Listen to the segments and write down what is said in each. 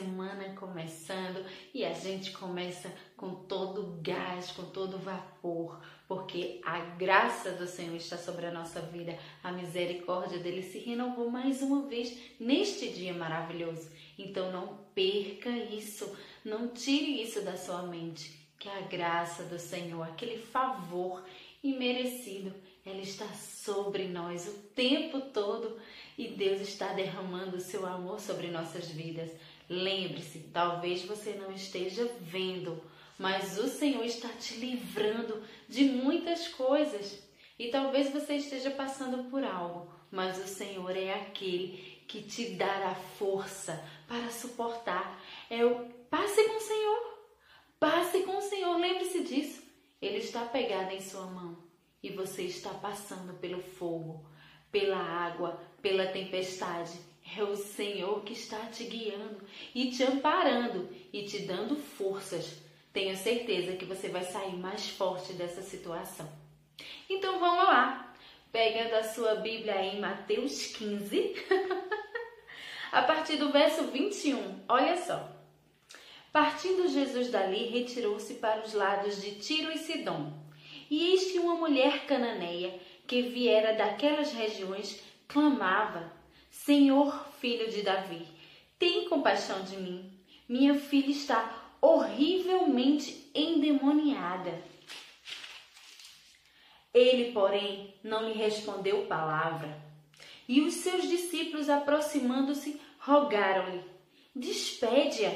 semana começando e a gente começa com todo gás, com todo vapor, porque a graça do Senhor está sobre a nossa vida, a misericórdia dele se renovou mais uma vez neste dia maravilhoso. Então não perca isso, não tire isso da sua mente, que a graça do Senhor, aquele favor imerecido, ela está sobre nós o tempo todo e Deus está derramando o seu amor sobre nossas vidas. Lembre-se, talvez você não esteja vendo, mas o Senhor está te livrando de muitas coisas. E talvez você esteja passando por algo, mas o Senhor é aquele que te dará força para suportar. É o passe com o Senhor. Passe com o Senhor, lembre-se disso. Ele está pegado em sua mão e você está passando pelo fogo, pela água, pela tempestade. É o Senhor que está te guiando e te amparando e te dando forças. Tenho certeza que você vai sair mais forte dessa situação. Então vamos lá. Pegando a sua Bíblia em Mateus 15, a partir do verso 21. Olha só. Partindo Jesus dali, retirou-se para os lados de Tiro e Sidom. E eis que uma mulher cananeia, que viera daquelas regiões, clamava: Senhor, filho de Davi, tem compaixão de mim. Minha filha está horrivelmente endemoniada. Ele, porém, não lhe respondeu palavra. E os seus discípulos, aproximando-se, rogaram-lhe: Despede-a,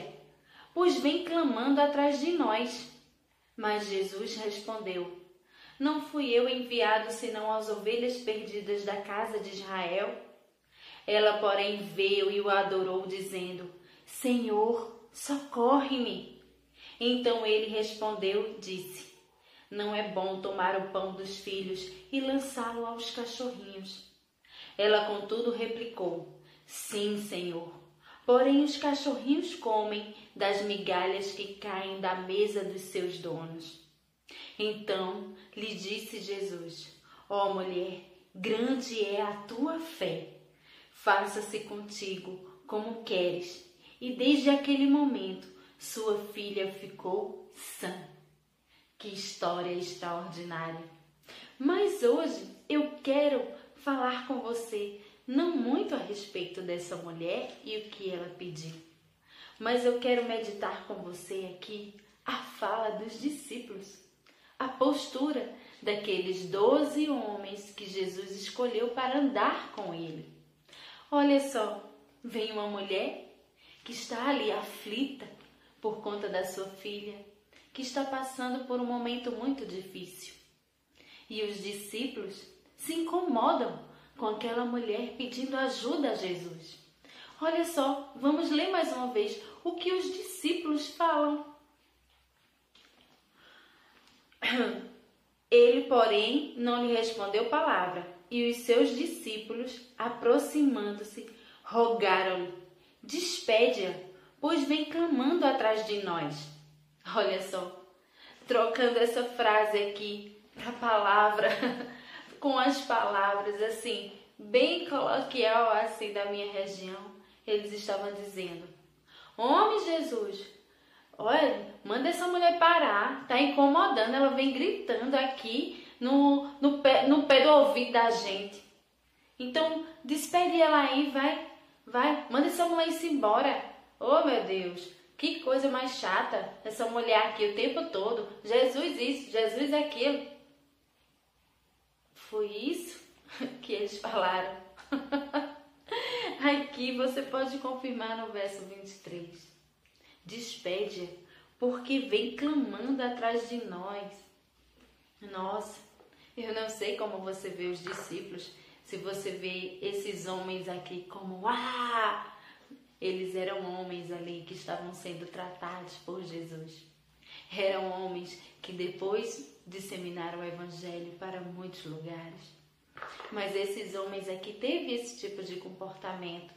pois vem clamando atrás de nós. Mas Jesus respondeu: não fui eu enviado senão às ovelhas perdidas da casa de Israel? Ela, porém, veio e o adorou, dizendo: Senhor, socorre-me. Então ele respondeu, disse: Não é bom tomar o pão dos filhos e lançá-lo aos cachorrinhos. Ela, contudo, replicou: Sim, Senhor. Porém, os cachorrinhos comem das migalhas que caem da mesa dos seus donos. Então lhe disse Jesus: Ó oh, mulher, grande é a tua fé. Faça-se contigo como queres. E desde aquele momento sua filha ficou sã. Que história extraordinária! Mas hoje eu quero falar com você não muito a respeito dessa mulher e o que ela pediu, mas eu quero meditar com você aqui a fala dos discípulos a postura daqueles doze homens que Jesus escolheu para andar com ele. Olha só, vem uma mulher que está ali aflita por conta da sua filha, que está passando por um momento muito difícil. E os discípulos se incomodam com aquela mulher pedindo ajuda a Jesus. Olha só, vamos ler mais uma vez o que os discípulos falam Ele, porém, não lhe respondeu palavra, e os seus discípulos, aproximando-se, rogaram-lhe: Despede-a, pois vem clamando atrás de nós. Olha só, trocando essa frase aqui a palavra com as palavras assim, bem coloquial assim da minha região, eles estavam dizendo: Homem Jesus, Olha, manda essa mulher parar, tá incomodando, ela vem gritando aqui no, no, pé, no pé do ouvido da gente. Então, despede ela aí, vai, vai, manda essa mulher ir embora. Oh, meu Deus, que coisa mais chata, essa mulher aqui o tempo todo. Jesus isso, Jesus aquilo. Foi isso que eles falaram. aqui você pode confirmar no verso 23 despede, porque vem clamando atrás de nós. Nossa, eu não sei como você vê os discípulos, se você vê esses homens aqui como ah, eles eram homens ali que estavam sendo tratados por Jesus. Eram homens que depois disseminaram o evangelho para muitos lugares. Mas esses homens aqui teve esse tipo de comportamento.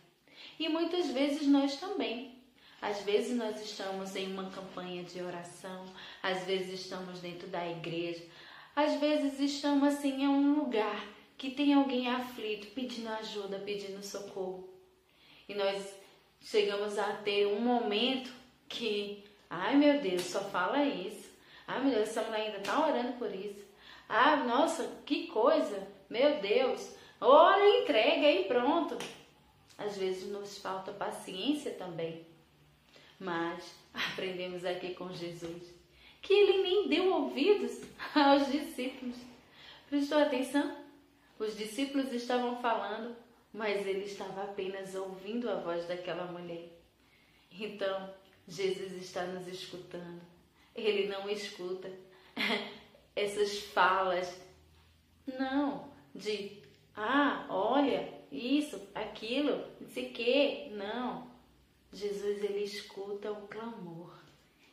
E muitas vezes nós também. Às vezes nós estamos em uma campanha de oração, às vezes estamos dentro da igreja, às vezes estamos assim em um lugar que tem alguém aflito, pedindo ajuda, pedindo socorro. E nós chegamos a ter um momento que, ai meu Deus, só fala isso. Ai meu Deus, essa mulher ainda tá orando por isso. Ah, nossa, que coisa! Meu Deus, ora entrega e pronto. Às vezes nos falta paciência também. Mas aprendemos aqui com Jesus que ele nem deu ouvidos aos discípulos. Prestou atenção? Os discípulos estavam falando, mas ele estava apenas ouvindo a voz daquela mulher. Então, Jesus está nos escutando. Ele não escuta essas falas, não, de ah, olha, isso, aquilo, não sei o que, não. Jesus, ele escuta o clamor,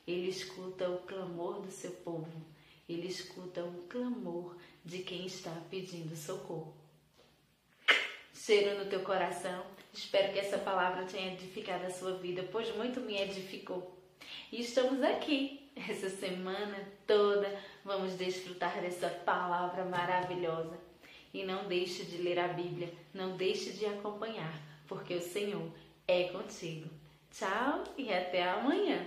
ele escuta o clamor do seu povo, ele escuta o clamor de quem está pedindo socorro. Cheiro no teu coração, espero que essa palavra tenha edificado a sua vida, pois muito me edificou. E estamos aqui essa semana toda, vamos desfrutar dessa palavra maravilhosa. E não deixe de ler a Bíblia, não deixe de acompanhar, porque o Senhor é contigo. Tchau e até amanhã.